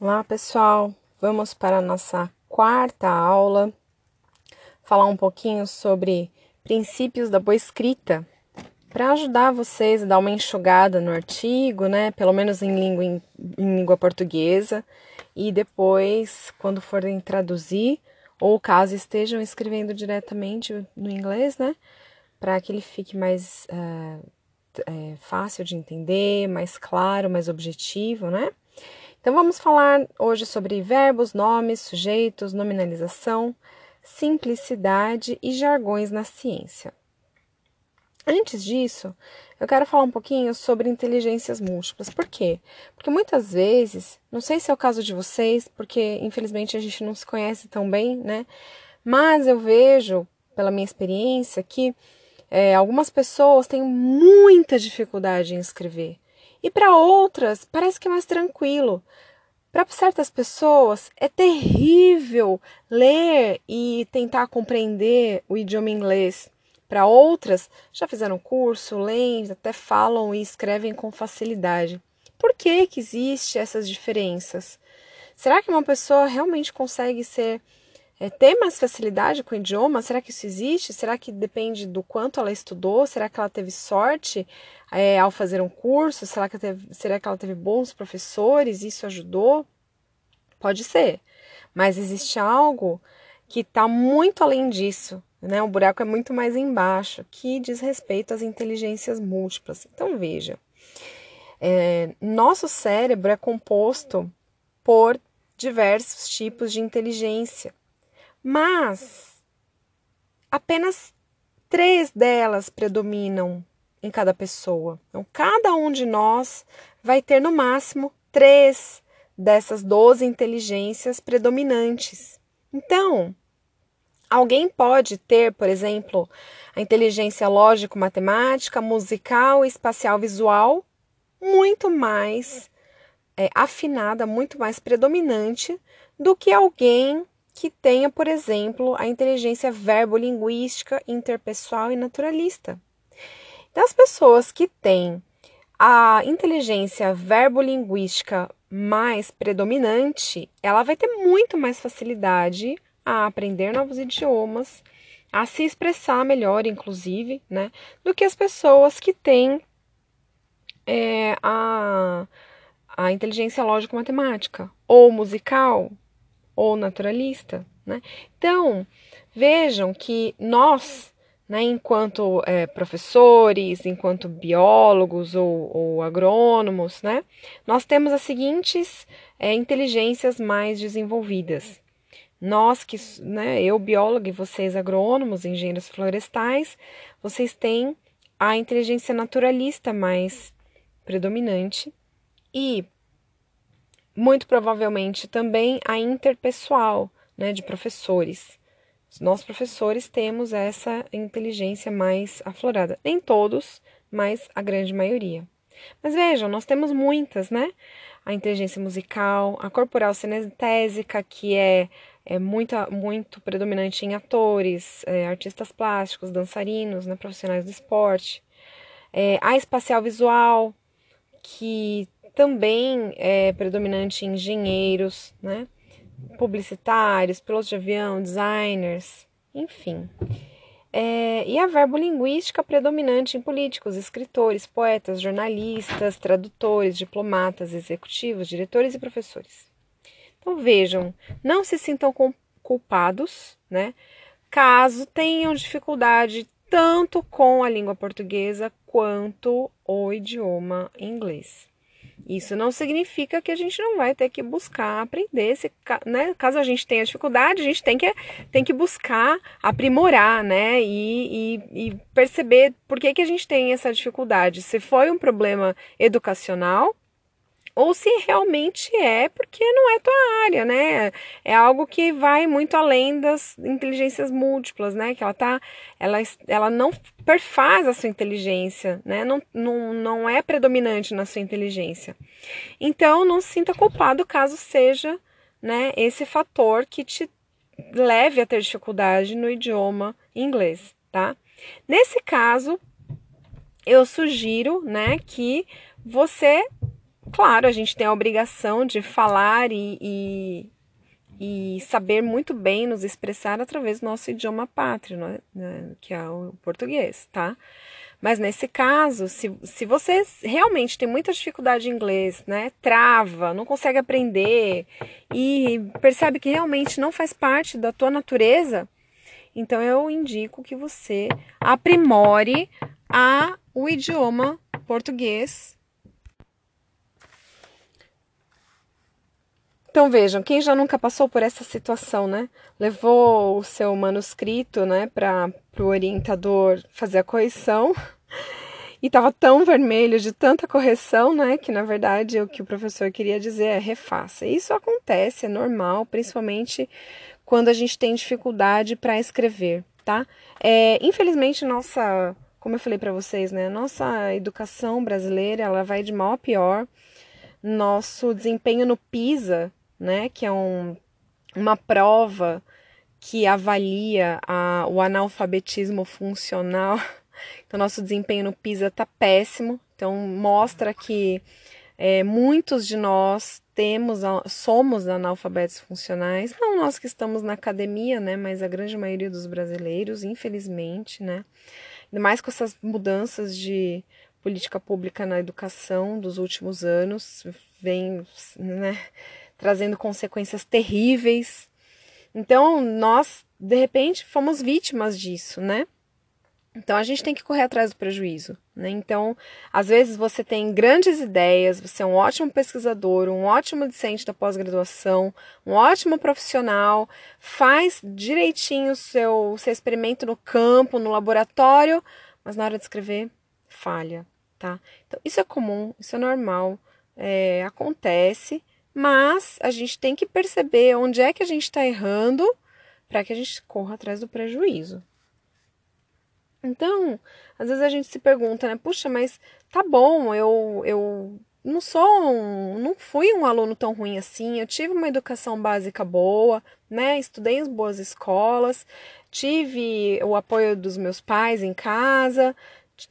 Olá, pessoal. Vamos para a nossa quarta aula. Falar um pouquinho sobre princípios da boa escrita, para ajudar vocês a dar uma enxugada no artigo, né? Pelo menos em língua, em, em língua portuguesa, e depois, quando forem traduzir, ou caso estejam escrevendo diretamente no inglês, né? Para que ele fique mais uh, é, fácil de entender, mais claro, mais objetivo, né? Então vamos falar hoje sobre verbos, nomes, sujeitos, nominalização, simplicidade e jargões na ciência. Antes disso, eu quero falar um pouquinho sobre inteligências múltiplas. Por quê? Porque muitas vezes, não sei se é o caso de vocês, porque infelizmente a gente não se conhece tão bem, né? Mas eu vejo, pela minha experiência, que é, algumas pessoas têm muita dificuldade em escrever. E para outras, parece que é mais tranquilo. Para certas pessoas, é terrível ler e tentar compreender o idioma inglês. Para outras, já fizeram curso, leem, até falam e escrevem com facilidade. Por que, que existem essas diferenças? Será que uma pessoa realmente consegue ser é, ter mais facilidade com o idioma? Será que isso existe? Será que depende do quanto ela estudou? Será que ela teve sorte é, ao fazer um curso? Será que, teve, será que ela teve bons professores? Isso ajudou? Pode ser, mas existe algo que está muito além disso, né? O buraco é muito mais embaixo, que diz respeito às inteligências múltiplas. Então veja, é, nosso cérebro é composto por diversos tipos de inteligência. Mas apenas três delas predominam em cada pessoa. Então, cada um de nós vai ter no máximo três dessas 12 inteligências predominantes. Então, alguém pode ter, por exemplo, a inteligência lógico-matemática, musical, espacial, visual, muito mais é, afinada, muito mais predominante do que alguém que tenha, por exemplo, a inteligência verbolinguística, interpessoal e naturalista. Então, pessoas que têm a inteligência verbolinguística mais predominante, ela vai ter muito mais facilidade a aprender novos idiomas, a se expressar melhor, inclusive, né, do que as pessoas que têm é, a, a inteligência lógico-matemática, ou musical, ou naturalista. Né? Então, vejam que nós, né, enquanto é, professores, enquanto biólogos ou, ou, agrônomos, né, nós temos as seguintes é, inteligências mais desenvolvidas. Nós que, né, eu biólogo e vocês agrônomos, engenheiros florestais, vocês têm a inteligência naturalista mais predominante e muito provavelmente também a interpessoal, né, de professores. Nós professores temos essa inteligência mais aflorada. Nem todos, mas a grande maioria. Mas vejam, nós temos muitas, né? A inteligência musical, a corporal cinestésica, que é, é muito, muito predominante em atores, é, artistas plásticos, dançarinos, né, profissionais do esporte. É, a espacial visual, que também é predominante em engenheiros, né? publicitários, pilotos de avião, designers, enfim. É, e a verbolinguística predominante em políticos, escritores, poetas, jornalistas, tradutores, diplomatas, executivos, diretores e professores. Então vejam, não se sintam culpados, né? Caso tenham dificuldade tanto com a língua portuguesa quanto o idioma inglês. Isso não significa que a gente não vai ter que buscar aprender. Se, né? Caso a gente tenha dificuldade, a gente tem que, tem que buscar aprimorar, né? E, e, e perceber por que, que a gente tem essa dificuldade. Se foi um problema educacional, ou se realmente é porque não é tua área, né? É algo que vai muito além das inteligências múltiplas, né? Que ela tá, ela, ela não perfaz a sua inteligência, né? Não, não, não é predominante na sua inteligência. Então, não se sinta culpado caso seja, né, esse fator que te leve a ter dificuldade no idioma inglês, tá? Nesse caso, eu sugiro, né, que você claro, a gente tem a obrigação de falar e, e, e saber muito bem nos expressar através do nosso idioma pátrio, né, que é o português, tá? Mas nesse caso, se, se você realmente tem muita dificuldade em inglês, né, trava, não consegue aprender e percebe que realmente não faz parte da tua natureza, então eu indico que você aprimore a, o idioma português Então vejam, quem já nunca passou por essa situação, né? Levou o seu manuscrito, né, para o orientador fazer a correção e estava tão vermelho de tanta correção, né, que na verdade o que o professor queria dizer é refaça. Isso acontece, é normal, principalmente quando a gente tem dificuldade para escrever, tá? É, infelizmente nossa, como eu falei para vocês, né, nossa educação brasileira ela vai de mal a pior. Nosso desempenho no PISA né? Que é um, uma prova que avalia a, o analfabetismo funcional. Então, nosso desempenho no PISA está péssimo. Então, mostra que é, muitos de nós temos, somos analfabetos funcionais. Não nós que estamos na academia, né? Mas a grande maioria dos brasileiros, infelizmente, né? Ainda mais com essas mudanças de política pública na educação dos últimos anos, vem, né? Trazendo consequências terríveis. Então, nós, de repente, fomos vítimas disso, né? Então, a gente tem que correr atrás do prejuízo, né? Então, às vezes você tem grandes ideias, você é um ótimo pesquisador, um ótimo discente da pós-graduação, um ótimo profissional, faz direitinho o seu, seu experimento no campo, no laboratório, mas na hora de escrever, falha, tá? Então, isso é comum, isso é normal, é, acontece, mas a gente tem que perceber onde é que a gente está errando para que a gente corra atrás do prejuízo. Então, às vezes a gente se pergunta, né? Puxa, mas tá bom, eu, eu não sou um, não fui um aluno tão ruim assim, eu tive uma educação básica boa, né? Estudei em boas escolas, tive o apoio dos meus pais em casa,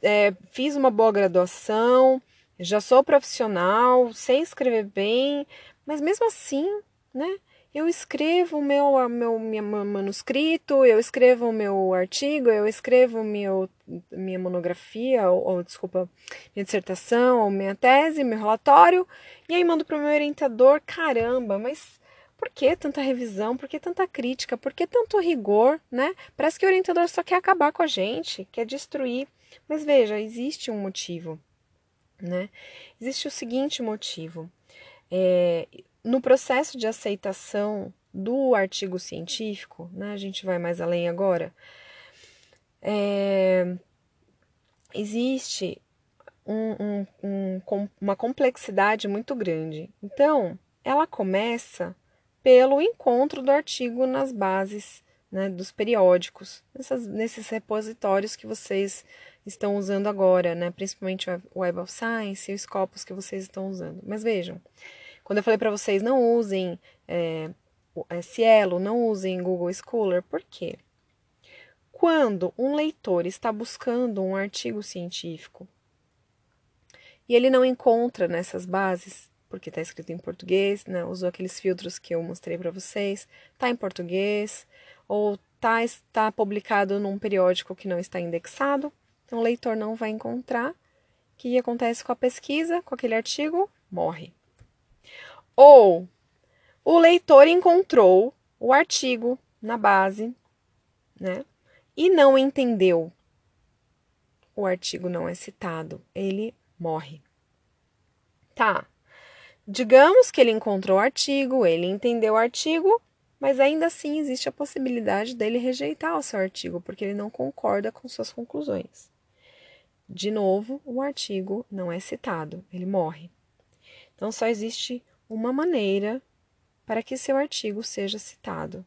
é, fiz uma boa graduação, já sou profissional, sei escrever bem, mas mesmo assim, né? Eu escrevo meu, meu meu manuscrito, eu escrevo meu artigo, eu escrevo meu, minha monografia, ou, ou desculpa, minha dissertação, ou minha tese, meu relatório, e aí mando para o meu orientador, caramba, mas por que tanta revisão? Por que tanta crítica? Por que tanto rigor, né? Parece que o orientador só quer acabar com a gente, quer destruir. Mas veja, existe um motivo, né? Existe o seguinte motivo. É, no processo de aceitação do artigo científico, né, a gente vai mais além agora, é, existe um, um, um, uma complexidade muito grande. Então, ela começa pelo encontro do artigo nas bases né, dos periódicos, nessas, nesses repositórios que vocês estão usando agora, né, principalmente o Web of Science e os Scopus que vocês estão usando. Mas vejam, quando eu falei para vocês não usem é, Cielo, não usem Google Scholar, por quê? Quando um leitor está buscando um artigo científico e ele não encontra nessas bases, porque está escrito em português, né? usou aqueles filtros que eu mostrei para vocês, está em português, ou está tá publicado num periódico que não está indexado, então o leitor não vai encontrar. O que acontece com a pesquisa, com aquele artigo? Morre. Ou o leitor encontrou o artigo na base, né? E não entendeu. O artigo não é citado, ele morre. Tá. Digamos que ele encontrou o artigo, ele entendeu o artigo, mas ainda assim existe a possibilidade dele rejeitar o seu artigo, porque ele não concorda com suas conclusões. De novo, o artigo não é citado, ele morre. Então só existe uma maneira para que seu artigo seja citado.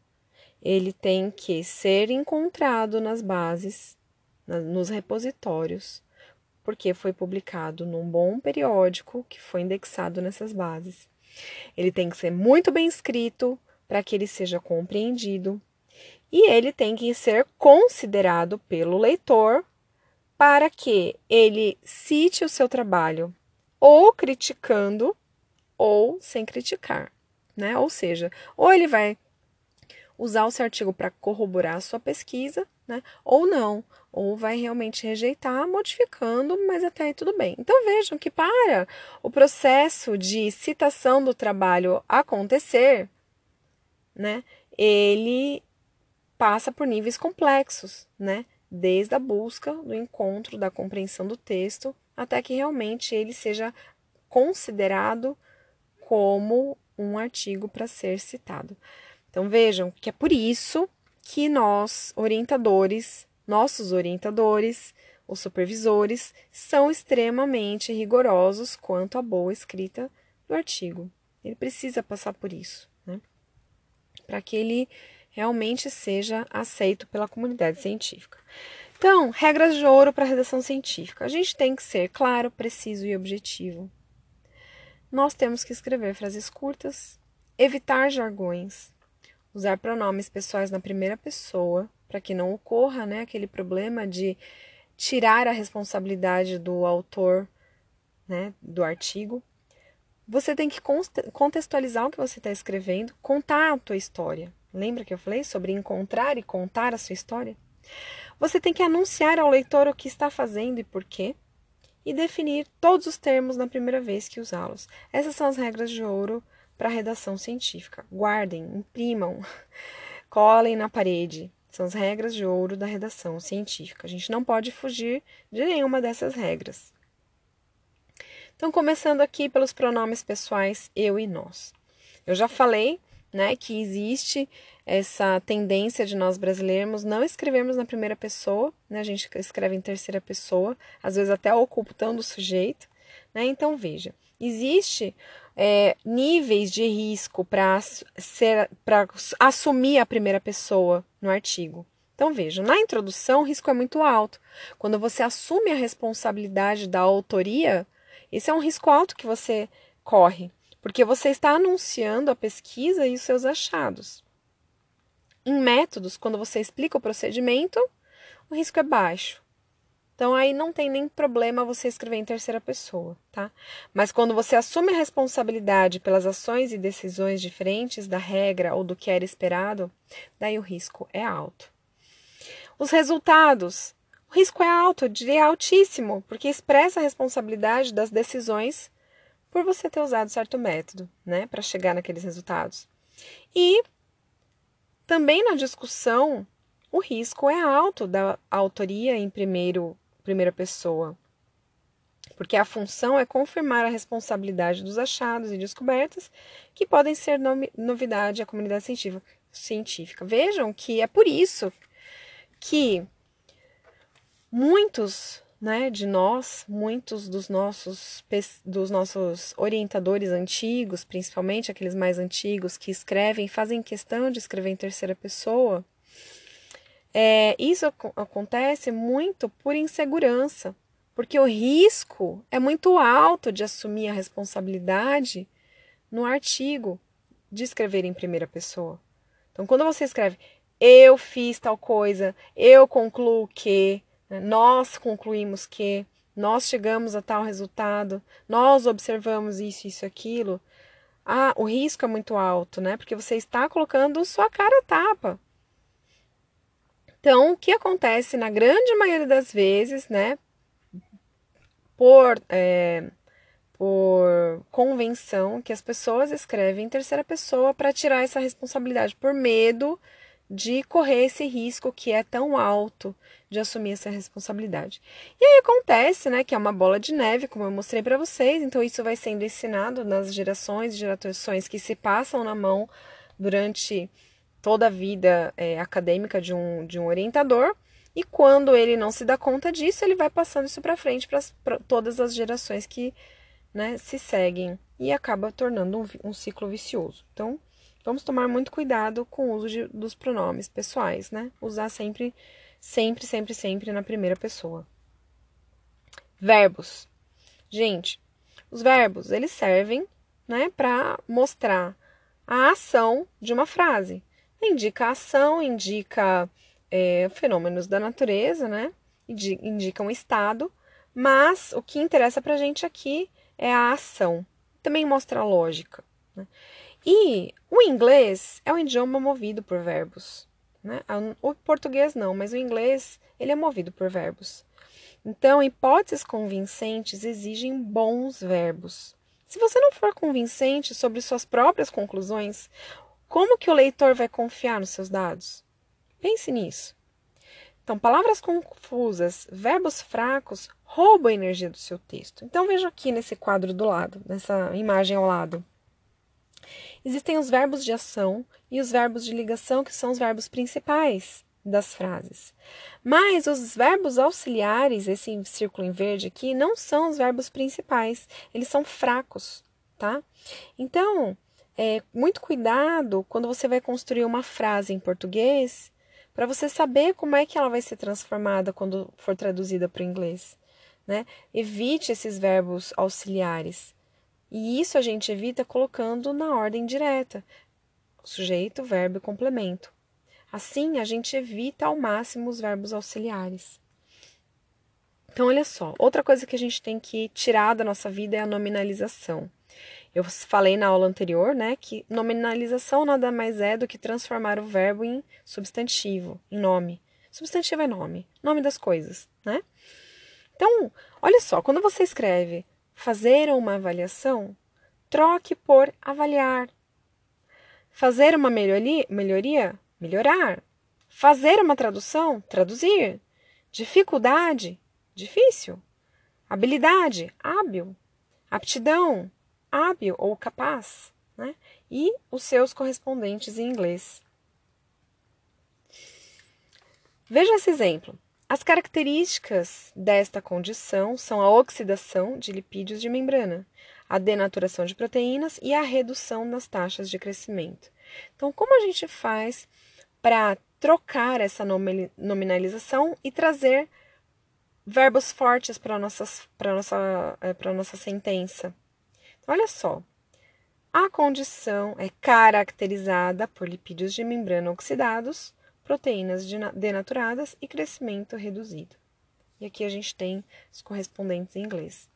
Ele tem que ser encontrado nas bases, nos repositórios, porque foi publicado num bom periódico que foi indexado nessas bases. Ele tem que ser muito bem escrito para que ele seja compreendido e ele tem que ser considerado pelo leitor para que ele cite o seu trabalho ou criticando ou sem criticar, né? Ou seja, ou ele vai usar seu artigo para corroborar a sua pesquisa, né? Ou não, ou vai realmente rejeitar, modificando, mas até aí tudo bem. Então vejam que para o processo de citação do trabalho acontecer, né? Ele passa por níveis complexos, né? Desde a busca do encontro, da compreensão do texto, até que realmente ele seja considerado como um artigo para ser citado. Então vejam que é por isso que nós, orientadores, nossos orientadores, os supervisores, são extremamente rigorosos quanto à boa escrita do artigo. Ele precisa passar por isso, né? Para que ele realmente seja aceito pela comunidade científica. Então, regras de ouro para a redação científica. A gente tem que ser claro, preciso e objetivo. Nós temos que escrever frases curtas, evitar jargões, usar pronomes pessoais na primeira pessoa, para que não ocorra né, aquele problema de tirar a responsabilidade do autor né, do artigo. Você tem que contextualizar o que você está escrevendo, contar a tua história. Lembra que eu falei sobre encontrar e contar a sua história? Você tem que anunciar ao leitor o que está fazendo e por quê, e definir todos os termos na primeira vez que usá-los. Essas são as regras de ouro para a redação científica. Guardem, imprimam, colhem na parede. São as regras de ouro da redação científica. A gente não pode fugir de nenhuma dessas regras. Então, começando aqui pelos pronomes pessoais eu e nós. Eu já falei né, que existe essa tendência de nós brasileiros não escrevermos na primeira pessoa, né, a gente escreve em terceira pessoa, às vezes até ocultando o sujeito. Né? Então, veja, existe é, níveis de risco para assumir a primeira pessoa no artigo. Então, veja, na introdução o risco é muito alto. Quando você assume a responsabilidade da autoria, esse é um risco alto que você corre porque você está anunciando a pesquisa e os seus achados. Em métodos, quando você explica o procedimento, o risco é baixo. Então aí não tem nem problema você escrever em terceira pessoa, tá? Mas quando você assume a responsabilidade pelas ações e decisões diferentes da regra ou do que era esperado, daí o risco é alto. Os resultados. O risco é alto, eu diria altíssimo, porque expressa a responsabilidade das decisões por você ter usado certo método, né, para chegar naqueles resultados. E também na discussão, o risco é alto da autoria em primeiro, primeira pessoa, porque a função é confirmar a responsabilidade dos achados e descobertas que podem ser novidade à comunidade científica. Vejam que é por isso que muitos né, de nós, muitos dos nossos, dos nossos orientadores antigos, principalmente aqueles mais antigos que escrevem, fazem questão de escrever em terceira pessoa, é, isso acontece muito por insegurança, porque o risco é muito alto de assumir a responsabilidade no artigo de escrever em primeira pessoa. Então, quando você escreve, eu fiz tal coisa, eu concluo que? Nós concluímos que, nós chegamos a tal resultado, nós observamos isso, isso, aquilo. Ah, o risco é muito alto, né? Porque você está colocando sua cara a tapa. Então, o que acontece na grande maioria das vezes, né? Por, é, por convenção, que as pessoas escrevem em terceira pessoa para tirar essa responsabilidade, por medo de correr esse risco que é tão alto de assumir essa responsabilidade. E aí acontece, né, que é uma bola de neve, como eu mostrei para vocês, então isso vai sendo ensinado nas gerações e gerações que se passam na mão durante toda a vida é, acadêmica de um, de um orientador, e quando ele não se dá conta disso, ele vai passando isso para frente para todas as gerações que né, se seguem e acaba tornando um, um ciclo vicioso. Então, Vamos tomar muito cuidado com o uso de, dos pronomes pessoais, né? Usar sempre, sempre, sempre, sempre na primeira pessoa. Verbos. Gente, os verbos, eles servem, né, para mostrar a ação de uma frase. Indica a ação, indica é, fenômenos da natureza, né? Indica um estado, mas o que interessa para a gente aqui é a ação, também mostra a lógica. Né? E o inglês é um idioma movido por verbos. Né? O português não, mas o inglês ele é movido por verbos. Então, hipóteses convincentes exigem bons verbos. Se você não for convincente sobre suas próprias conclusões, como que o leitor vai confiar nos seus dados? Pense nisso. Então, palavras confusas, verbos fracos roubam a energia do seu texto. Então, veja aqui nesse quadro do lado, nessa imagem ao lado. Existem os verbos de ação e os verbos de ligação, que são os verbos principais das frases. Mas os verbos auxiliares, esse círculo em verde aqui, não são os verbos principais, eles são fracos, tá? Então, é, muito cuidado quando você vai construir uma frase em português, para você saber como é que ela vai ser transformada quando for traduzida para o inglês. Né? Evite esses verbos auxiliares. E isso a gente evita colocando na ordem direta: sujeito, verbo e complemento. Assim, a gente evita ao máximo os verbos auxiliares. Então, olha só, outra coisa que a gente tem que tirar da nossa vida é a nominalização. Eu falei na aula anterior, né, que nominalização nada mais é do que transformar o verbo em substantivo, em nome. Substantivo é nome, nome das coisas, né? Então, olha só, quando você escreve fazer uma avaliação, troque por avaliar. Fazer uma melhoria, melhoria melhorar. Fazer uma tradução, traduzir. Dificuldade, difícil. Habilidade, hábil. Aptidão, hábil ou capaz. Né? E os seus correspondentes em inglês. Veja esse exemplo. As características desta condição são a oxidação de lipídios de membrana, a denaturação de proteínas e a redução nas taxas de crescimento. Então, como a gente faz para trocar essa nominalização e trazer verbos fortes para a nossa, nossa, é, nossa sentença. Então, olha só. A condição é caracterizada por lipídios de membrana oxidados, proteínas denaturadas e crescimento reduzido. E aqui a gente tem os correspondentes em inglês.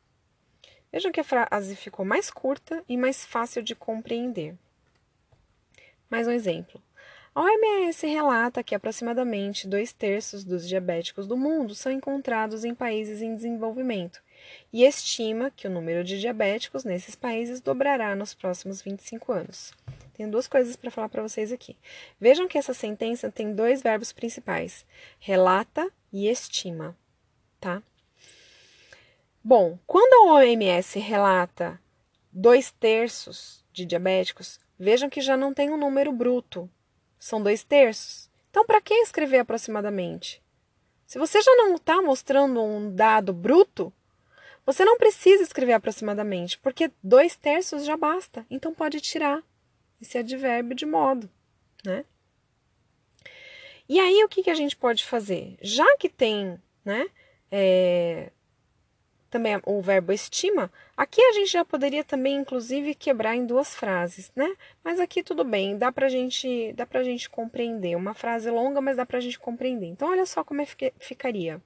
Vejam que a frase ficou mais curta e mais fácil de compreender. Mais um exemplo. A OMS relata que aproximadamente dois terços dos diabéticos do mundo são encontrados em países em desenvolvimento e estima que o número de diabéticos nesses países dobrará nos próximos 25 anos. Tenho duas coisas para falar para vocês aqui. Vejam que essa sentença tem dois verbos principais: relata e estima, tá? Bom, quando a OMS relata dois terços de diabéticos, vejam que já não tem um número bruto, são dois terços. Então, para que escrever aproximadamente? Se você já não está mostrando um dado bruto, você não precisa escrever aproximadamente, porque dois terços já basta. Então, pode tirar esse advérbio de modo, né? E aí, o que, que a gente pode fazer? Já que tem, né, é, também o verbo estima, aqui a gente já poderia também, inclusive, quebrar em duas frases, né? Mas aqui tudo bem, dá pra gente, dá pra gente compreender. Uma frase longa, mas dá pra gente compreender. Então, olha só como é ficaria.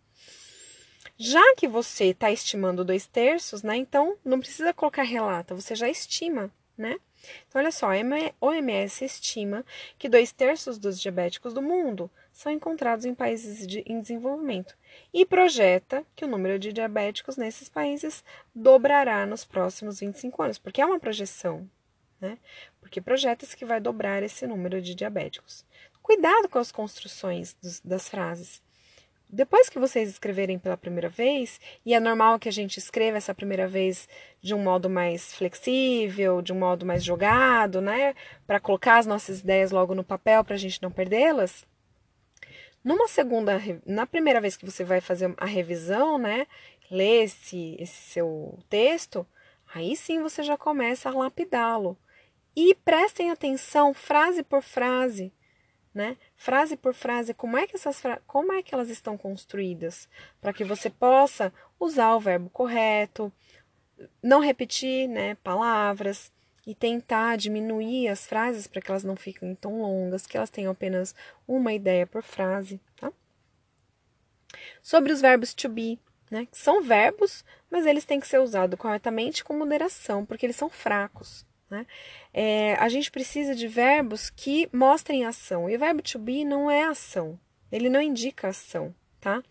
Já que você está estimando dois terços, né? Então, não precisa colocar relata, você já estima, né? Então, olha só, a OMS estima que dois terços dos diabéticos do mundo são encontrados em países de, em desenvolvimento e projeta que o número de diabéticos nesses países dobrará nos próximos 25 anos, porque é uma projeção, né? Porque projeta-se que vai dobrar esse número de diabéticos. Cuidado com as construções dos, das frases. Depois que vocês escreverem pela primeira vez, e é normal que a gente escreva essa primeira vez de um modo mais flexível, de um modo mais jogado, né? Para colocar as nossas ideias logo no papel para a gente não perdê-las. Numa segunda, na primeira vez que você vai fazer a revisão, né, ler esse, esse seu texto, aí sim você já começa a lapidá-lo. E prestem atenção, frase por frase, né? Frase por frase, como é que essas como é que elas estão construídas, para que você possa usar o verbo correto, não repetir, né, palavras, e tentar diminuir as frases para que elas não fiquem tão longas, que elas tenham apenas uma ideia por frase, tá? Sobre os verbos to be, né? Que são verbos, mas eles têm que ser usados corretamente com moderação, porque eles são fracos. Né? É, a gente precisa de verbos que mostrem ação. E o verbo to be não é ação, ele não indica ação, tá?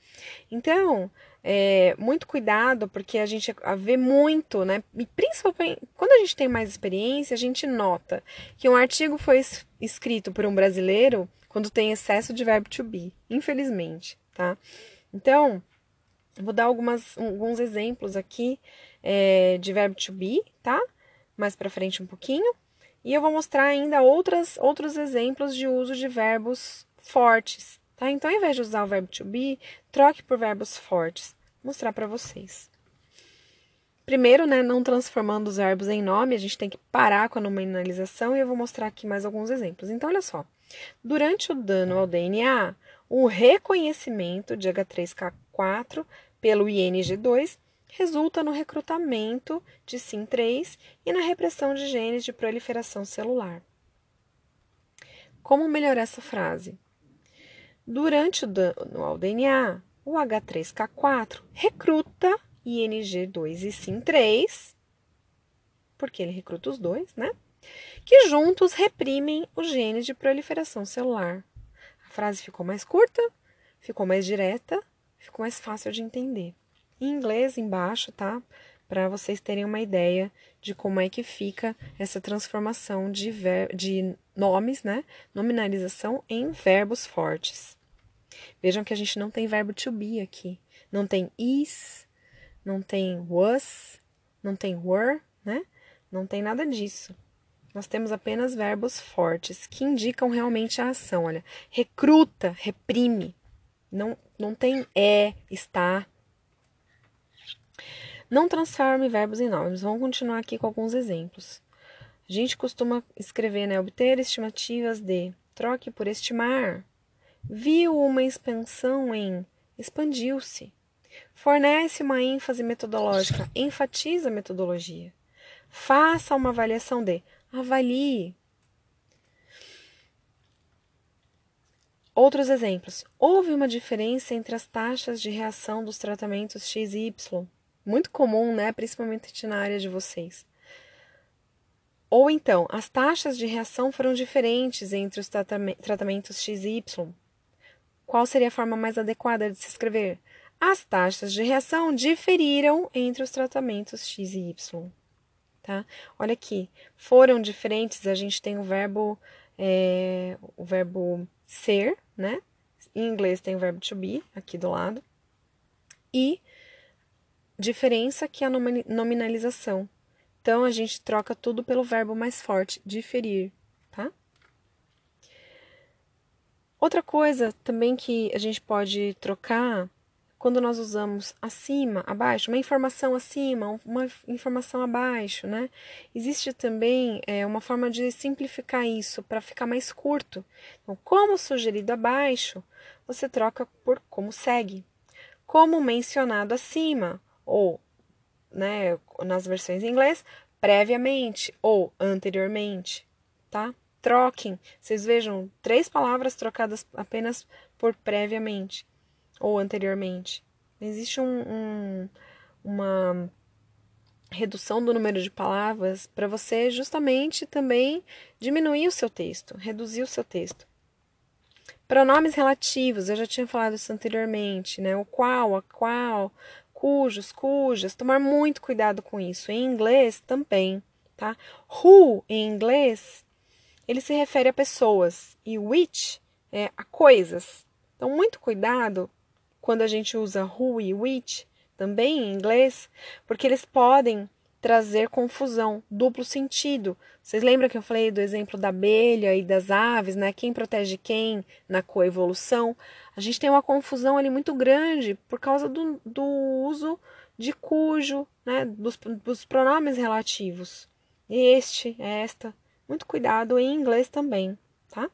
Então, é, muito cuidado, porque a gente vê muito, né? E principalmente quando a gente tem mais experiência, a gente nota que um artigo foi escrito por um brasileiro quando tem excesso de verbo to be, infelizmente, tá? Então, vou dar algumas, alguns exemplos aqui é, de verbo to be, tá? Mais para frente um pouquinho. E eu vou mostrar ainda outras, outros exemplos de uso de verbos fortes, tá? Então, ao invés de usar o verbo to be, troque por verbos fortes. Vou mostrar para vocês. Primeiro, né, não transformando os verbos em nome, a gente tem que parar com a nominalização e eu vou mostrar aqui mais alguns exemplos. Então, olha só. Durante o dano ao DNA, o reconhecimento de H3K4 pelo ING2 resulta no recrutamento de SIM3 e na repressão de genes de proliferação celular. Como melhorar essa frase? Durante o dano ao DNA, o H3K4 recruta ING2 e SIM3, porque ele recruta os dois, né? Que juntos reprimem os genes de proliferação celular. A frase ficou mais curta, ficou mais direta, ficou mais fácil de entender. Em inglês, embaixo, tá? Para vocês terem uma ideia de como é que fica essa transformação de, de nomes, né? Nominalização em verbos fortes. Vejam que a gente não tem verbo to be aqui. Não tem is, não tem was, não tem were, né? Não tem nada disso. Nós temos apenas verbos fortes que indicam realmente a ação. Olha, recruta, reprime. Não, não tem é, está. Não transforme verbos em nomes. Vamos continuar aqui com alguns exemplos. A gente costuma escrever, né? Obter estimativas de. Troque por estimar. Viu uma expansão em. Expandiu-se. Fornece uma ênfase metodológica. Enfatiza a metodologia. Faça uma avaliação de. Avalie. Outros exemplos. Houve uma diferença entre as taxas de reação dos tratamentos X e Y. Muito comum, né? Principalmente na área de vocês. Ou então, as taxas de reação foram diferentes entre os tratamentos X e Y. Qual seria a forma mais adequada de se escrever? As taxas de reação diferiram entre os tratamentos X e Y. Tá? Olha aqui, foram diferentes, a gente tem o verbo, é, o verbo ser, né? Em inglês tem o verbo to be aqui do lado. E diferença que a nominalização. Então a gente troca tudo pelo verbo mais forte, diferir, tá? Outra coisa também que a gente pode trocar quando nós usamos acima, abaixo, uma informação acima, uma informação abaixo, né? Existe também é, uma forma de simplificar isso para ficar mais curto. Então, como sugerido abaixo, você troca por como segue. Como mencionado acima, ou né, nas versões em inglês, previamente ou anteriormente, tá? Troquem. Vocês vejam três palavras trocadas apenas por previamente ou anteriormente. Existe um, um, uma redução do número de palavras para você justamente também diminuir o seu texto, reduzir o seu texto. Pronomes relativos, eu já tinha falado isso anteriormente, né? O qual, a qual, cujos, cujas, tomar muito cuidado com isso. Em inglês também, tá? Who, em inglês, ele se refere a pessoas e which é a coisas. Então, muito cuidado quando a gente usa who e which, também em inglês, porque eles podem trazer confusão, duplo sentido. Vocês lembram que eu falei do exemplo da abelha e das aves, né? Quem protege quem na coevolução? A gente tem uma confusão ali muito grande por causa do, do uso de cujo, né? Dos, dos pronomes relativos. Este, esta. Muito cuidado em inglês também, tá?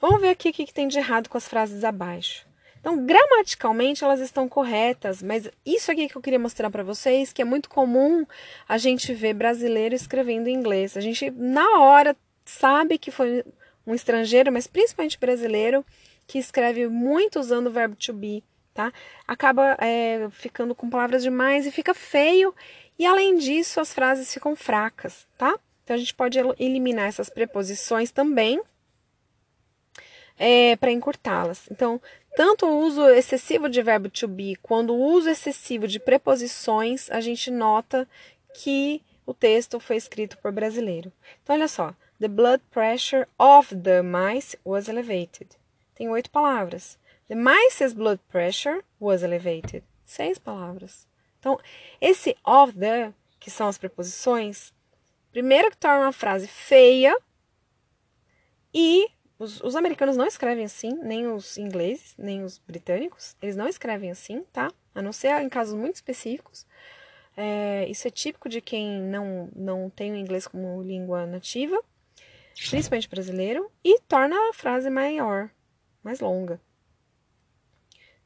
Vamos ver aqui o que tem de errado com as frases abaixo. Então, gramaticalmente elas estão corretas, mas isso aqui que eu queria mostrar para vocês, que é muito comum a gente ver brasileiro escrevendo em inglês. A gente na hora sabe que foi um estrangeiro, mas principalmente brasileiro, que escreve muito usando o verbo to be, tá? Acaba é, ficando com palavras demais e fica feio. E além disso, as frases ficam fracas, tá? Então a gente pode eliminar essas preposições também é, para encurtá-las. Então, tanto o uso excessivo de verbo to be quanto o uso excessivo de preposições, a gente nota que o texto foi escrito por brasileiro. Então, olha só. The blood pressure of the mice was elevated. Tem oito palavras. The mice's blood pressure was elevated. Seis palavras. Então, esse of the, que são as preposições, primeiro que torna uma frase feia e os, os, americanos não escrevem assim, nem os ingleses, nem os britânicos, eles não escrevem assim, tá? A não ser em casos muito específicos. É, isso é típico de quem não, não tem o inglês como língua nativa, principalmente brasileiro, e torna a frase maior, mais longa.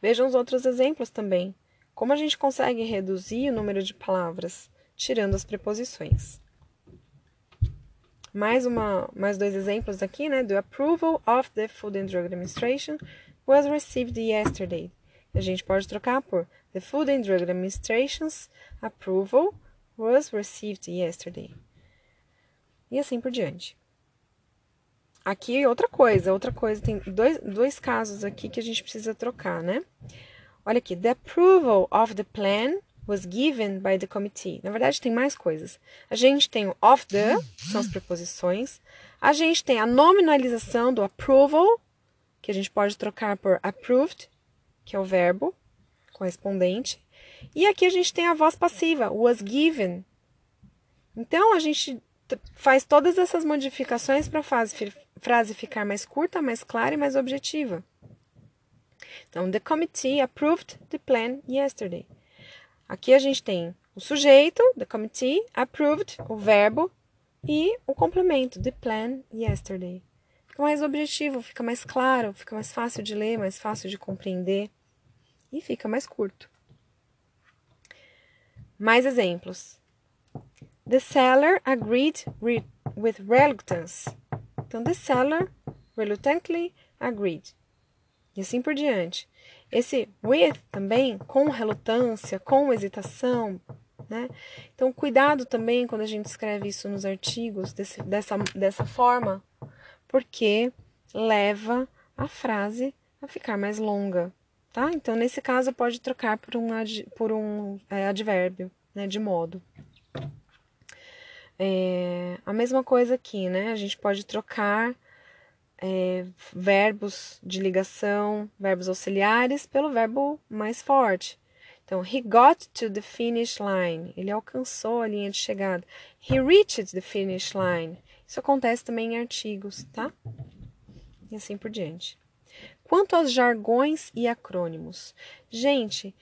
Vejam os outros exemplos também. Como a gente consegue reduzir o número de palavras tirando as preposições? Mais, uma, mais dois exemplos aqui, né? The approval of the Food and Drug Administration was received yesterday. A gente pode trocar por The Food and Drug Administration's approval was received yesterday. E assim por diante. Aqui outra coisa, outra coisa, tem dois, dois casos aqui que a gente precisa trocar, né? Olha aqui, the approval of the plan was given by the committee. Na verdade, tem mais coisas. A gente tem o of the, são as preposições. A gente tem a nominalização do approval, que a gente pode trocar por approved, que é o verbo correspondente. E aqui a gente tem a voz passiva, was given. Então, a gente faz todas essas modificações para a frase ficar mais curta, mais clara e mais objetiva. Então, the committee approved the plan yesterday. Aqui a gente tem o sujeito, the committee, approved, o verbo, e o complemento, the plan yesterday. Fica mais objetivo, fica mais claro, fica mais fácil de ler, mais fácil de compreender e fica mais curto. Mais exemplos. The seller agreed with reluctance. Então, the seller reluctantly agreed. E assim por diante. Esse with também, com relutância, com hesitação, né? Então, cuidado também quando a gente escreve isso nos artigos desse, dessa, dessa forma, porque leva a frase a ficar mais longa, tá? Então, nesse caso, pode trocar por um, por um é, advérbio, né, de modo. É, a mesma coisa aqui, né? A gente pode trocar é, verbos de ligação, verbos auxiliares, pelo verbo mais forte. Então, he got to the finish line. Ele alcançou a linha de chegada. He reached the finish line. Isso acontece também em artigos, tá? E assim por diante. Quanto aos jargões e acrônimos. Gente,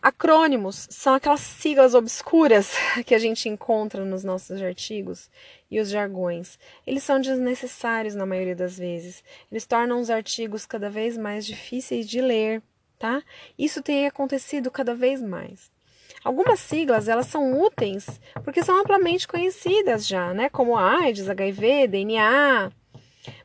Acrônimos são aquelas siglas obscuras que a gente encontra nos nossos artigos e os jargões. Eles são desnecessários na maioria das vezes. Eles tornam os artigos cada vez mais difíceis de ler, tá? Isso tem acontecido cada vez mais. Algumas siglas elas são úteis porque são amplamente conhecidas já, né? Como AIDS, HIV, DNA,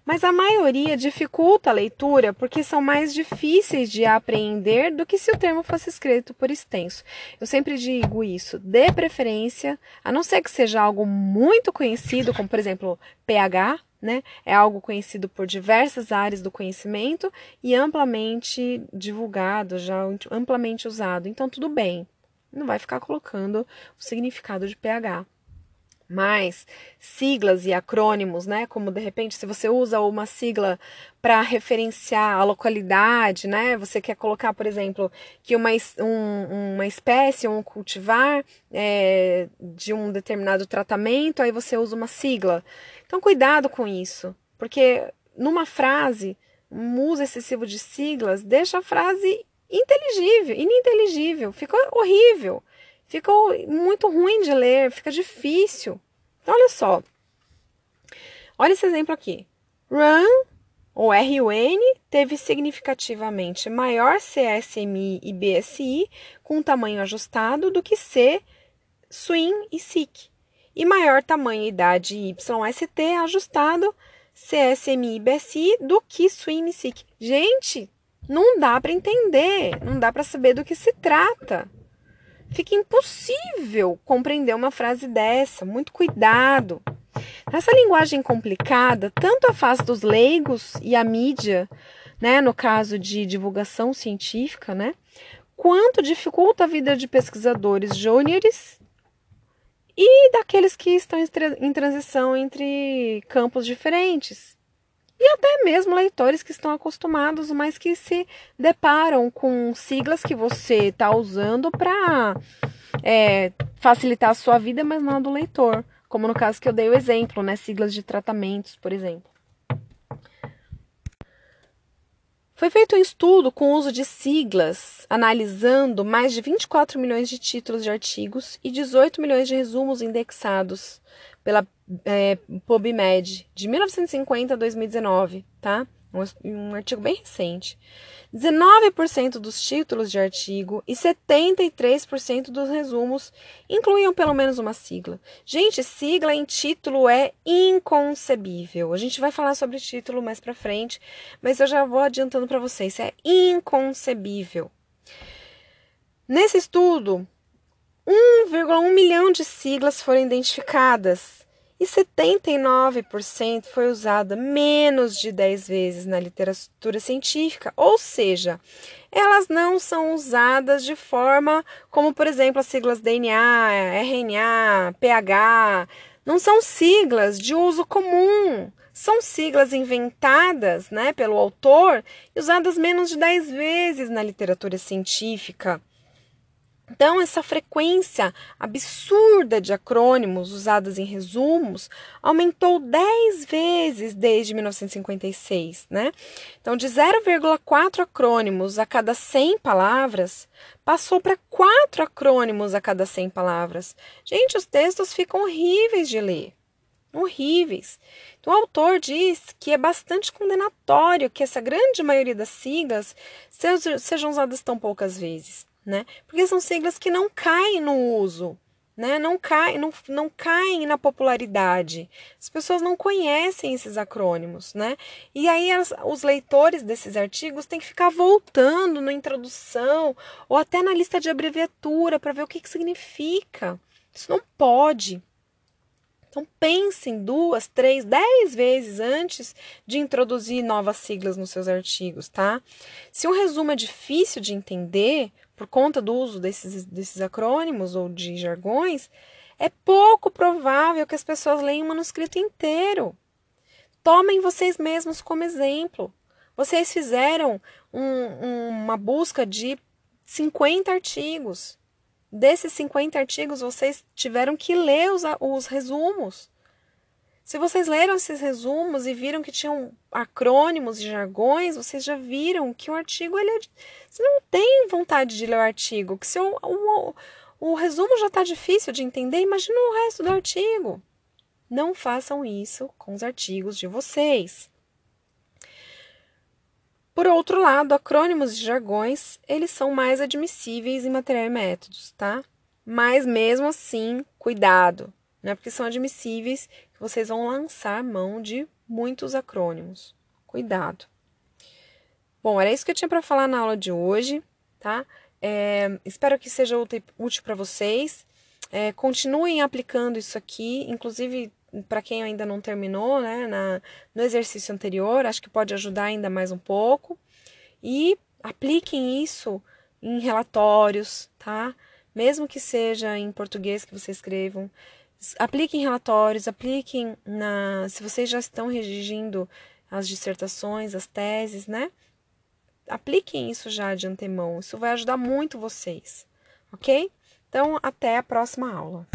mas a maioria dificulta a leitura porque são mais difíceis de apreender do que se o termo fosse escrito por extenso. Eu sempre digo isso, dê preferência, a não ser que seja algo muito conhecido, como por exemplo pH, né? É algo conhecido por diversas áreas do conhecimento e amplamente divulgado, já amplamente usado. Então tudo bem, não vai ficar colocando o significado de pH. Mas siglas e acrônimos, né? Como de repente, se você usa uma sigla para referenciar a localidade, né? Você quer colocar, por exemplo, que uma, um, uma espécie, um cultivar é, de um determinado tratamento, aí você usa uma sigla. Então, cuidado com isso, porque numa frase, um uso excessivo de siglas deixa a frase inteligível, ininteligível, fica horrível. Fica muito ruim de ler, fica difícil. Então, olha só. Olha esse exemplo aqui. Run, ou RUN, teve significativamente maior CSMI e BSI com tamanho ajustado do que C, SWIM e SIC. E maior tamanho idade YST ajustado CSMI e BSI do que SWIM e SIC. Gente, não dá para entender, não dá para saber do que se trata. Fica impossível compreender uma frase dessa. Muito cuidado. Essa linguagem complicada tanto afasta os leigos e a mídia, né, no caso de divulgação científica, né, quanto dificulta a vida de pesquisadores júniores e daqueles que estão em transição entre campos diferentes. E até mesmo leitores que estão acostumados, mas que se deparam com siglas que você está usando para é, facilitar a sua vida, mas não a do leitor. Como no caso que eu dei o exemplo, né? Siglas de tratamentos, por exemplo. Foi feito um estudo com o uso de siglas, analisando mais de 24 milhões de títulos de artigos e 18 milhões de resumos indexados pela é, PubMed, de 1950 a 2019, tá? Um, um artigo bem recente. 19% dos títulos de artigo e 73% dos resumos incluíam pelo menos uma sigla. Gente, sigla em título é inconcebível. A gente vai falar sobre título mais para frente, mas eu já vou adiantando para vocês, é inconcebível. Nesse estudo, 1,1 milhão de siglas foram identificadas e 79% foi usada menos de 10 vezes na literatura científica, ou seja, elas não são usadas de forma como, por exemplo, as siglas DNA, RNA, pH, não são siglas de uso comum. São siglas inventadas né, pelo autor e usadas menos de 10 vezes na literatura científica. Então, essa frequência absurda de acrônimos usados em resumos aumentou 10 vezes desde 1956, né? Então, de 0,4 acrônimos a cada 100 palavras, passou para 4 acrônimos a cada 100 palavras. Gente, os textos ficam horríveis de ler. Horríveis. Então, o autor diz que é bastante condenatório que essa grande maioria das siglas sejam usadas tão poucas vezes né? Porque são siglas que não caem no uso, né? Não caem, não, não caem na popularidade. As pessoas não conhecem esses acrônimos, né? E aí as, os leitores desses artigos têm que ficar voltando na introdução ou até na lista de abreviatura para ver o que, que significa. Isso não pode. Então pensem duas, três, dez vezes antes de introduzir novas siglas nos seus artigos, tá? Se um resumo é difícil de entender, por conta do uso desses, desses acrônimos ou de jargões, é pouco provável que as pessoas leiam o manuscrito inteiro. Tomem vocês mesmos como exemplo. Vocês fizeram um, uma busca de 50 artigos. Desses 50 artigos, vocês tiveram que ler os, os resumos. Se vocês leram esses resumos e viram que tinham acrônimos e jargões, vocês já viram que o artigo ele é, você não tem vontade de ler o artigo, que se o, o, o resumo já está difícil de entender, imagina o resto do artigo. Não façam isso com os artigos de vocês. Por outro lado, acrônimos e jargões, eles são mais admissíveis em material e métodos, tá? Mas mesmo assim, cuidado, né? Porque são admissíveis vocês vão lançar mão de muitos acrônimos. Cuidado. Bom, era isso que eu tinha para falar na aula de hoje, tá? É, espero que seja útil, para vocês. É, continuem aplicando isso aqui, inclusive para quem ainda não terminou, né, na, no exercício anterior, acho que pode ajudar ainda mais um pouco. E apliquem isso em relatórios, tá? Mesmo que seja em português que vocês escrevam, apliquem relatórios, apliquem na. Se vocês já estão redigindo as dissertações, as teses, né? Apliquem isso já de antemão. Isso vai ajudar muito vocês, ok? Então, até a próxima aula.